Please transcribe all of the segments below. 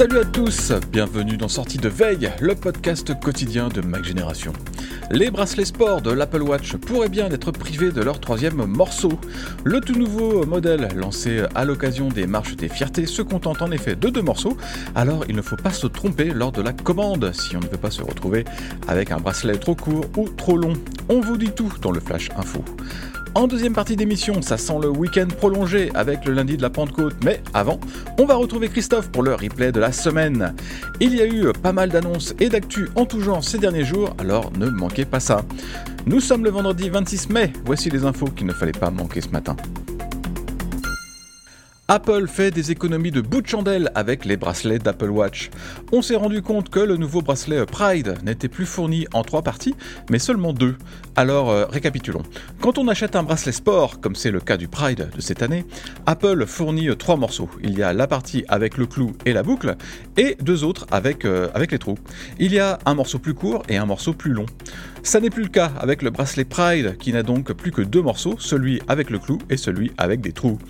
Salut à tous, bienvenue dans Sortie de Veille, le podcast quotidien de Mac Génération. Les bracelets sport de l'Apple Watch pourraient bien être privés de leur troisième morceau. Le tout nouveau modèle lancé à l'occasion des marches des fiertés se contente en effet de deux morceaux, alors il ne faut pas se tromper lors de la commande si on ne veut pas se retrouver avec un bracelet trop court ou trop long. On vous dit tout dans le Flash Info. En deuxième partie d'émission, ça sent le week-end prolongé avec le lundi de la Pentecôte, mais avant, on va retrouver Christophe pour le replay de la semaine. Il y a eu pas mal d'annonces et d'actu en tout genre ces derniers jours, alors ne manquez pas ça. Nous sommes le vendredi 26 mai, voici les infos qu'il ne fallait pas manquer ce matin. Apple fait des économies de bout de chandelle avec les bracelets d'Apple Watch. On s'est rendu compte que le nouveau bracelet Pride n'était plus fourni en trois parties, mais seulement deux. Alors euh, récapitulons. Quand on achète un bracelet sport, comme c'est le cas du Pride de cette année, Apple fournit trois morceaux. Il y a la partie avec le clou et la boucle, et deux autres avec, euh, avec les trous. Il y a un morceau plus court et un morceau plus long. Ça n'est plus le cas avec le bracelet Pride, qui n'a donc plus que deux morceaux, celui avec le clou et celui avec des trous.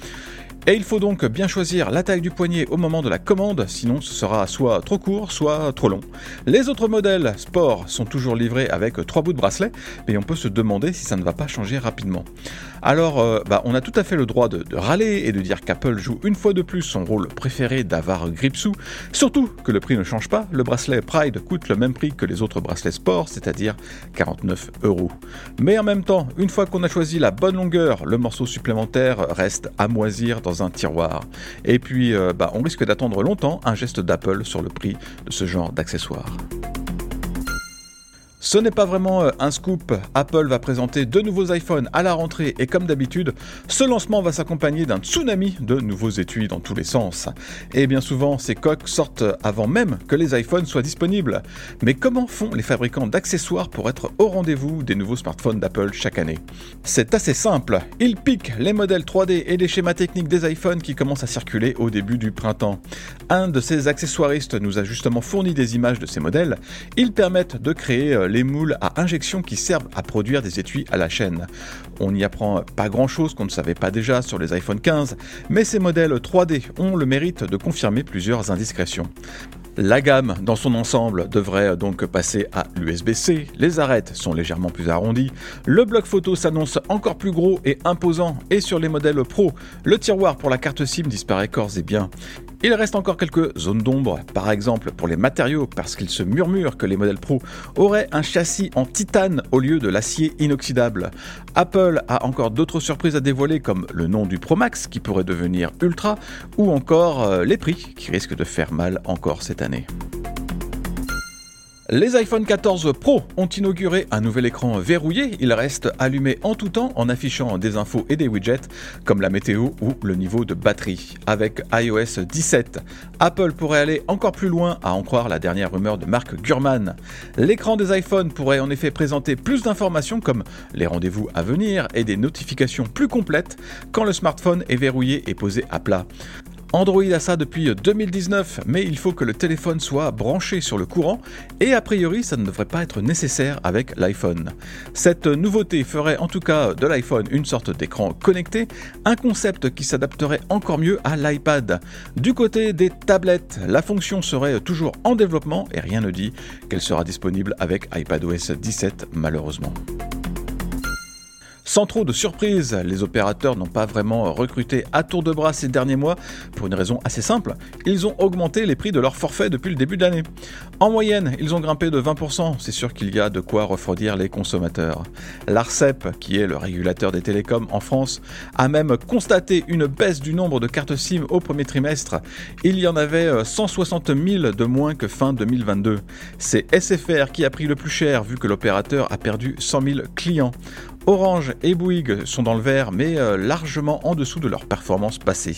Et il faut donc bien choisir la taille du poignet au moment de la commande, sinon ce sera soit trop court, soit trop long. Les autres modèles sport sont toujours livrés avec trois bouts de bracelet, mais on peut se demander si ça ne va pas changer rapidement. Alors, euh, bah, on a tout à fait le droit de, râler et de dire qu'Apple joue une fois de plus son rôle préféré d'avoir gripsou, surtout que le prix ne change pas, le bracelet Pride coûte le même prix que les autres bracelets sport, c'est-à-dire 49 euros. Mais en même temps, une fois qu'on a choisi la bonne longueur, le morceau supplémentaire reste à moisir dans un tiroir. Et puis, euh, bah, on risque d'attendre longtemps un geste d'Apple sur le prix de ce genre d'accessoires. Ce n'est pas vraiment euh, un scoop, Apple va présenter deux nouveaux iPhones à la rentrée et comme d'habitude, ce lancement va s'accompagner d'un tsunami de nouveaux étuis dans tous les sens. Et bien souvent, ces coques sortent avant même que les iPhones soient disponibles. Mais comment font les fabricants d'accessoires pour être au rendez-vous des nouveaux smartphones d'Apple chaque année? C'est assez simple, ils piquent les modèles 3D et les schémas techniques des iPhones qui commencent à circuler au début du printemps. Un de ces accessoiristes nous a justement fourni des images de ces modèles, ils permettent de créer euh, les moules à injection qui servent à produire des étuis à la chaîne. On n'y apprend pas grand chose qu'on ne savait pas déjà sur les iPhone 15, mais ces modèles 3D ont le mérite de confirmer plusieurs indiscrétions. La gamme dans son ensemble devrait donc passer à l'USB-C, les arêtes sont légèrement plus arrondies, le bloc photo s'annonce encore plus gros et imposant et sur les modèles Pro, le tiroir pour la carte SIM disparaît corps et bien. Il reste encore quelques zones d'ombre, par exemple pour les matériaux, parce qu'il se murmure que les modèles Pro auraient un châssis en titane au lieu de l'acier inoxydable. Apple a encore d'autres surprises à dévoiler, comme le nom du Pro Max qui pourrait devenir Ultra, ou encore euh, les prix qui risquent de faire mal encore cette année. Les iPhone 14 Pro ont inauguré un nouvel écran verrouillé. Il reste allumé en tout temps en affichant des infos et des widgets comme la météo ou le niveau de batterie. Avec iOS 17, Apple pourrait aller encore plus loin à en croire la dernière rumeur de Mark Gurman. L'écran des iPhones pourrait en effet présenter plus d'informations comme les rendez-vous à venir et des notifications plus complètes quand le smartphone est verrouillé et posé à plat. Android a ça depuis 2019, mais il faut que le téléphone soit branché sur le courant et a priori ça ne devrait pas être nécessaire avec l'iPhone. Cette nouveauté ferait en tout cas de l'iPhone une sorte d'écran connecté, un concept qui s'adapterait encore mieux à l'iPad. Du côté des tablettes, la fonction serait toujours en développement et rien ne dit qu'elle sera disponible avec iPadOS 17 malheureusement. Sans trop de surprise, les opérateurs n'ont pas vraiment recruté à tour de bras ces derniers mois pour une raison assez simple, ils ont augmenté les prix de leurs forfaits depuis le début de l'année. En moyenne, ils ont grimpé de 20%, c'est sûr qu'il y a de quoi refroidir les consommateurs. L'ARCEP, qui est le régulateur des télécoms en France, a même constaté une baisse du nombre de cartes SIM au premier trimestre. Il y en avait 160 euh, 000 de moins que fin 2022. C'est SFR qui a pris le plus cher vu que l'opérateur a perdu 100 000 clients. Orange et Bouygues sont dans le vert, mais euh, largement en dessous de leur performance passée.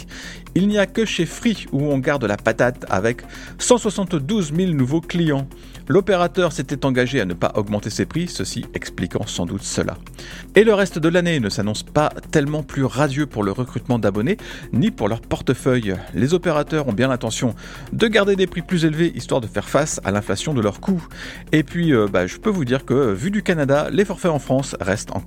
Il n'y a que chez Free où on garde la patate avec 172 000 nouveaux clients. L'opérateur s'était engagé à ne pas augmenter ses prix, ceci expliquant sans doute cela. Et le reste de l'année ne s'annonce pas tellement plus radieux pour le recrutement d'abonnés, ni pour leur portefeuille. Les opérateurs ont bien l'intention de garder des prix plus élevés histoire de faire face à l'inflation de leurs coûts. Et puis, euh, bah, je peux vous dire que, vu du Canada, les forfaits en France restent